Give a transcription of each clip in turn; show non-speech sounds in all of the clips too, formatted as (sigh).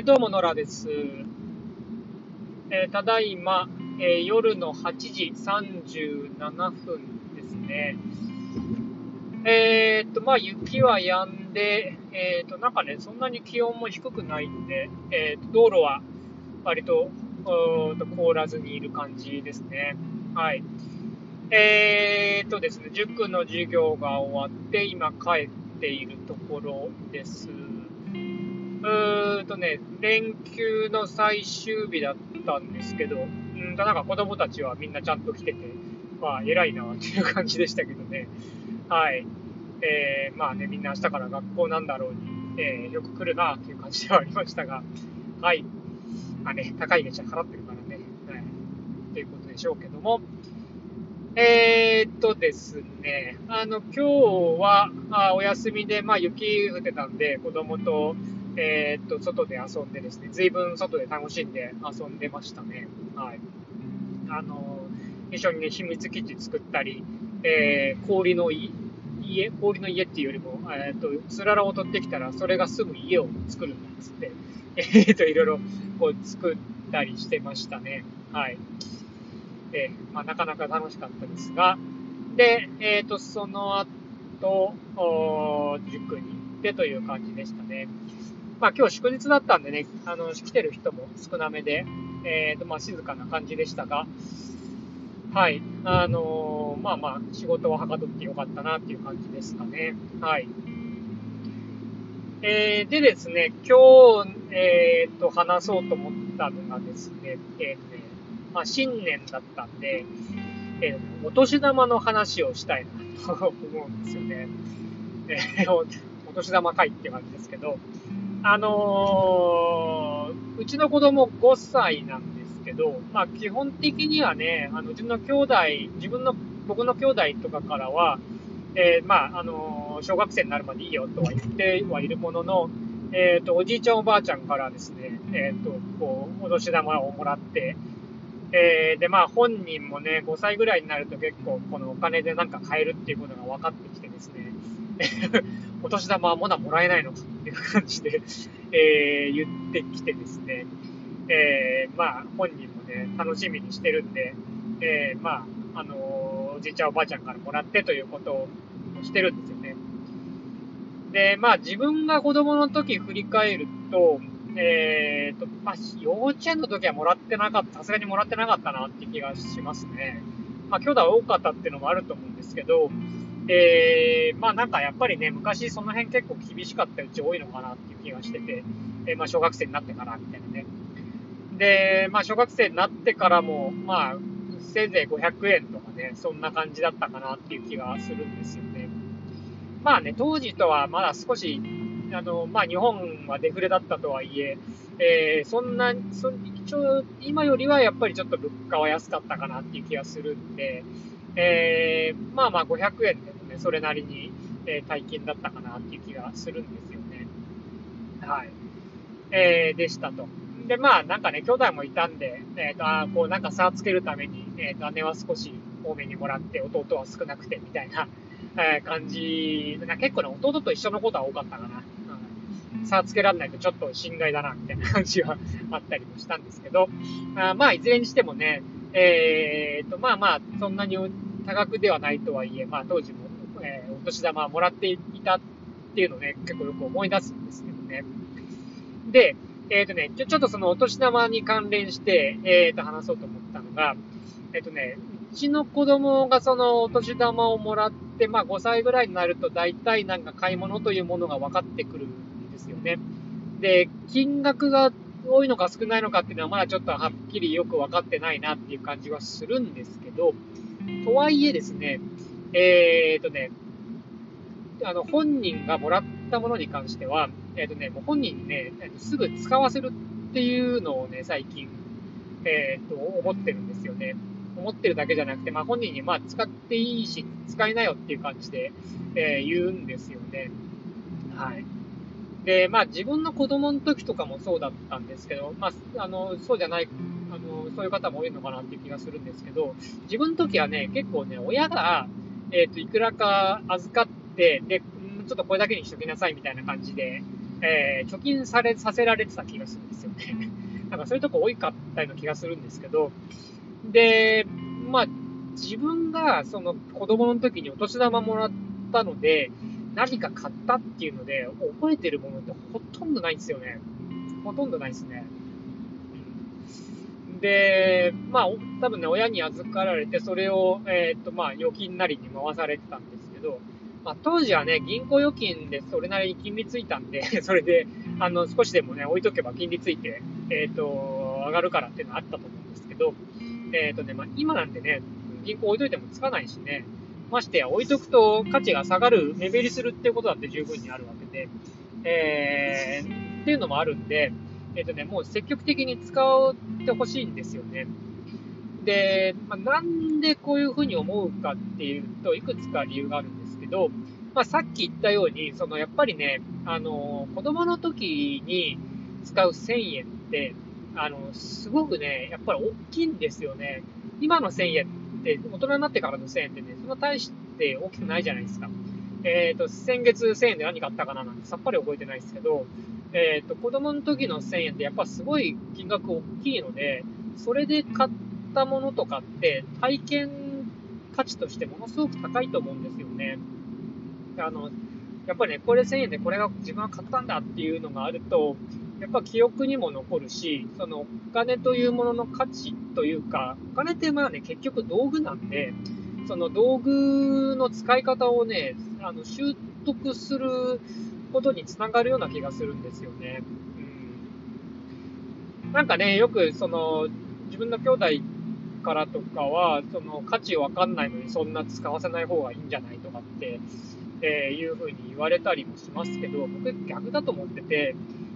えー、どうも、ノラです。えー、ただいま、えー、夜の8時37分ですね。えー、っと、まあ、雪は止んで、えー、っと、なんかね、そんなに気温も低くないんで、えー、っと、道路は割と、と凍らずにいる感じですね。はい。えー、っとですね、塾の授業が終わって、今帰っているところです。うーんとね、連休の最終日だったんですけど、うんとなんか子供たちはみんなちゃんと来てて、まあ偉いなっていう感じでしたけどね。はい。えー、まあね、みんな明日から学校なんだろうに、えー、よく来るなっていう感じではありましたが、はい。まあね、高い月謝払ってるからね、はい。っていうことでしょうけども、えー、っとですね、あの、今日は、あお休みで、まあ雪降ってたんで、子供と、えー、っと、外で遊んでですね、随分外で楽しんで遊んでましたね。はい。あの、一緒にね、秘密基地作ったり、えー、氷の家、氷の家っていうよりも、えー、っと、つららを取ってきたら、それがすぐ家を作るんだっつって、(laughs) えー、っと、いろいろ、こう、作ったりしてましたね。はい。えー、まあ、なかなか楽しかったですが、で、えっ、と、その後、塾に行ってという感じでしたね。まあ今日祝日だったんでね、あの、来てる人も少なめで、えっ、ー、と、まあ静かな感じでしたが、はい、あのー、まあまあ仕事をはかどってよかったなっていう感じですかね。はい。えー、でですね、今日、えっ、ー、と、話そうと思ったのがですね、えっ、とね、まあ新年だったんで、えー、お年玉の話をしたいなと思うんですよね。えー、お年玉会って感じですけど、あのー、うちの子供5歳なんですけど、まあ基本的にはね、あの、自分の兄弟、自分の、僕の兄弟とかからは、えー、まあ、あのー、小学生になるまでいいよとは言ってはいるものの、えっ、ー、と、おじいちゃんおばあちゃんからですね、えっ、と、こう、お年玉をもらって、えー、で、まあ本人もね、5歳ぐらいになると結構このお金でなんか買えるっていうことが分かってきてですね、(laughs) お年玉はまだもらえないのかいう感じで、えー、言ってきてですね、えー、まあ、本人もね、楽しみにしてるんで、えー、まあ、あの、おじいちゃんおばあちゃんからもらってということをしてるんですよね。で、まあ、自分が子供の時振り返ると、えーと、まあ、幼稚園の時はもらってなかった、さすがにもらってなかったなって気がしますね。まあ、兄弟多かったっていうのもあると思うんですけど、えー、まあなんかやっぱりね、昔その辺結構厳しかったうち多いのかなっていう気がしてて、えー、まあ小学生になってからみたいなね。で、まあ小学生になってからも、まあ、せいぜい500円とかね、そんな感じだったかなっていう気がするんですよね。まあね、当時とはまだ少し、あの、まあ日本はデフレだったとはいえ、えー、そんな、そ一応、今よりはやっぱりちょっと物価は安かったかなっていう気がするんで、えー、まあまあ500円でそれなりに、えー、大金だったかなっていう気がするんですよね。はい。えー、でしたと。で、まあ、なんかね、兄弟もいたんで、えっ、ー、と、あこう、なんか差をつけるために、えっ、ー、と、姉は少し多めにもらって、弟は少なくて、みたいな、えー、感じ、な結構ね、弟と一緒のことは多かったかな。うん、差つけられないとちょっと心外だな、みたいな (laughs) 感じはあったりもしたんですけど、あまあ、いずれにしてもね、えー、と、まあまあ、そんなに多額ではないとはいえ、まあ、当時もえー、お年玉もらっていたっていうのをね、結構よく思い出すんですけどね。で、えっ、ー、とね、ちょ、ちょっとそのお年玉に関連して、えっ、ー、と話そうと思ったのが、えっ、ー、とね、うちの子供がそのお年玉をもらって、まあ5歳ぐらいになると大体なんか買い物というものが分かってくるんですよね。で、金額が多いのか少ないのかっていうのはまだちょっとはっきりよく分かってないなっていう感じはするんですけど、とはいえですね、えー、とね、あの、本人がもらったものに関しては、えっ、ー、とね、もう本人にね、すぐ使わせるっていうのをね、最近、えっ、ー、と、思ってるんですよね。思ってるだけじゃなくて、まあ本人にまあ使っていいし、使いなよっていう感じで、えー、言うんですよね。はい。で、まあ自分の子供の時とかもそうだったんですけど、まあ、あの、そうじゃない、あの、そういう方も多いのかなっていう気がするんですけど、自分の時はね、結構ね、親が、えっ、ー、と、いくらか預かって、で、ちょっとこれだけにしときなさいみたいな感じで、えー、貯金され、させられてた気がするんですよね。(laughs) なんかそういうとこ多いかったような気がするんですけど、で、まあ、自分がその子供の時にお年玉もらったので、何か買ったっていうので、覚えてるものってほとんどないんですよね。ほとんどないですね。で、まあ、多分ね、親に預かられて、それを、えっ、と、まあ、預金なりに回されてたんですけど、まあ、当時はね、銀行預金でそれなりに金利ついたんで、(laughs) それで、あの、少しでもね、置いとけば金利ついて、えっ、と、上がるからっていうのはあったと思うんですけど、えっ、とね、まあ、今なんてね、銀行置いといてもつかないしね、ましてや置いとくと価値が下がる、目減りするってことだって十分にあるわけで、えー、っていうのもあるんで、えっ、ー、とね、もう積極的に使ってほしいんですよね。で、まあ、なんでこういうふうに思うかっていうと、いくつか理由があるんど、まあ、さっき言ったように、そのやっぱりね、あの、子供の時に使う1000円って、あの、すごくね、やっぱり大きいんですよね。今の1000円って、大人になってからの1000円ってね、そんな大して大きくないじゃないですか。えっ、ー、と、先月1000円で何買ったかななんてさっぱり覚えてないですけど、えっ、ー、と、子供の時の1000円ってやっぱすごい金額大きいので、それで買ったものとかって体験価値としてものすごく高いと思うんですよね。あの、やっぱりね、これ1000円でこれが自分が買ったんだっていうのがあると、やっぱ記憶にも残るし、そのお金というものの価値というか、お金ってまあね、結局道具なんで、その道具の使い方をね、あの習得することにつながるような気がするんですよね。うん、なんかね、よくその自分の兄弟からとかは、その価値わかんないのにそんな使わせない方がいいんじゃないとかって、えー、いうふうに言われたりもしますけど、僕逆だと思ってて、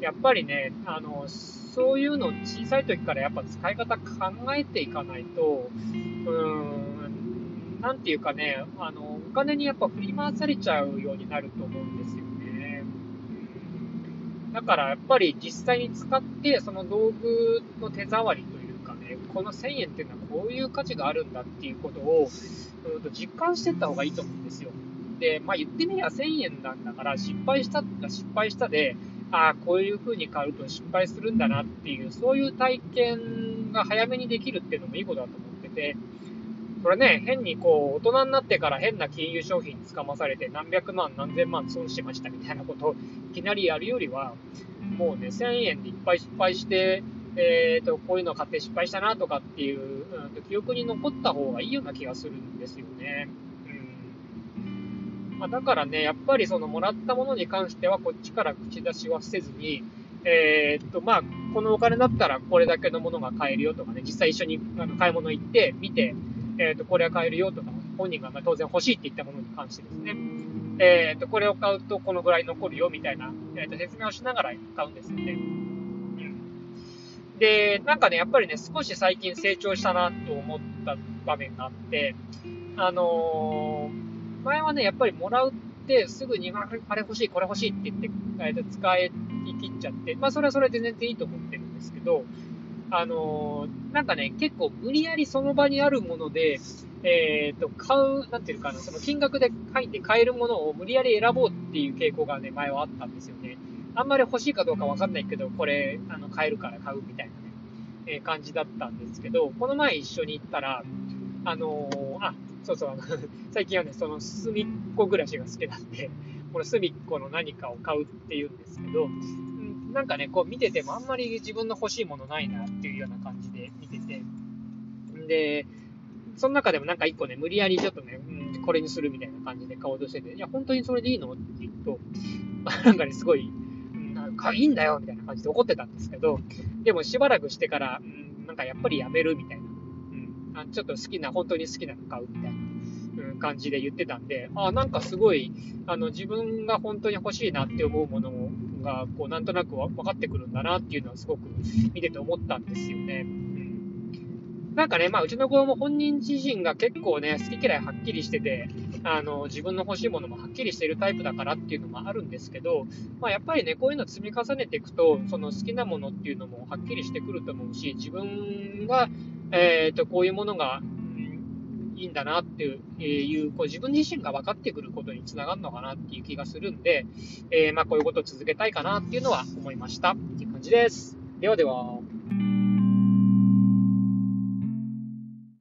やっぱりね、あの、そういうの小さい時からやっぱ使い方考えていかないと、うーん、なんていうかね、あの、お金にやっぱ振り回されちゃうようになると思うんですよね。だからやっぱり実際に使って、その道具の手触りというかね、この1000円っていうのはこういう価値があるんだっていうことを、うんと実感していった方がいいと思うんですよ。で、まあ言ってみりゃ1000円なんだから、失敗したら失敗したで、ああ、こういう風に買うと失敗するんだなっていう、そういう体験が早めにできるっていうのもいいことだと思ってて、これね、変にこう、大人になってから変な金融商品につかまされて何百万何千万損しましたみたいなことをいきなりやるよりは、もうね、1000円でいっぱい失敗して、えっ、ー、と、こういうの買って失敗したなとかっていう、うん、記憶に残った方がいいような気がするんですよね。まあ、だからね、やっぱりそのもらったものに関してはこっちから口出しはせずに、えー、っと、まあ、このお金だったらこれだけのものが買えるよとかね、実際一緒にあの買い物行って見て、えー、っと、これは買えるよとか、本人がま当然欲しいって言ったものに関してですね、えー、っと、これを買うとこのぐらい残るよみたいな、えっと、説明をしながら買うんですよね。で、なんかね、やっぱりね、少し最近成長したなと思った場面があって、あのー前はね、やっぱりもらうってすぐに、あれ欲しい、これ欲しいって言って、使い切っちゃって、まあそれはそれで全然いいと思ってるんですけど、あのー、なんかね、結構無理やりその場にあるもので、えっ、ー、と、買う、なんていうかな、その金額で書いて買えるものを無理やり選ぼうっていう傾向がね、前はあったんですよね。あんまり欲しいかどうかわかんないけど、これ、あの、買えるから買うみたいなね、えー、感じだったんですけど、この前一緒に行ったら、あのー、あ、そうそう、最近はね、その隅っこ暮らしが好きなんで、(laughs) この隅っこの何かを買うっていうんですけど、なんかね、こう見ててもあんまり自分の欲しいものないなっていうような感じで見てて、で、その中でもなんか一個ね、無理やりちょっとね、うん、これにするみたいな感じで買おうとしてて、いや、本当にそれでいいのって言うと、(laughs) なんかね、すごい、なんかいいんだよみたいな感じで怒ってたんですけど、でもしばらくしてから、うん、なんかやっぱりやめるみたいな。あちょっと好きな、本当に好きなの買うみたいな。感じで言ってたんで、あなんかすごい、あの、自分が本当に欲しいなって思うものが、こう、なんとなく分かってくるんだなっていうのはすごく見てて思ったんですよね。うん。なんかね、まあ、うちの子も本人自身が結構ね、好き嫌いはっきりしてて、あの、自分の欲しいものもはっきりしているタイプだからっていうのもあるんですけど、まあ、やっぱりね、こういうの積み重ねていくと、その好きなものっていうのもはっきりしてくると思うし、自分が、えっ、ー、と、こういうものが、いいんだなっていう、こう自分自身が分かってくることにつながるのかなっていう気がするんで、えー、まあこういうことを続けたいかなっていうのは思いました。っていう感じです。ではでは。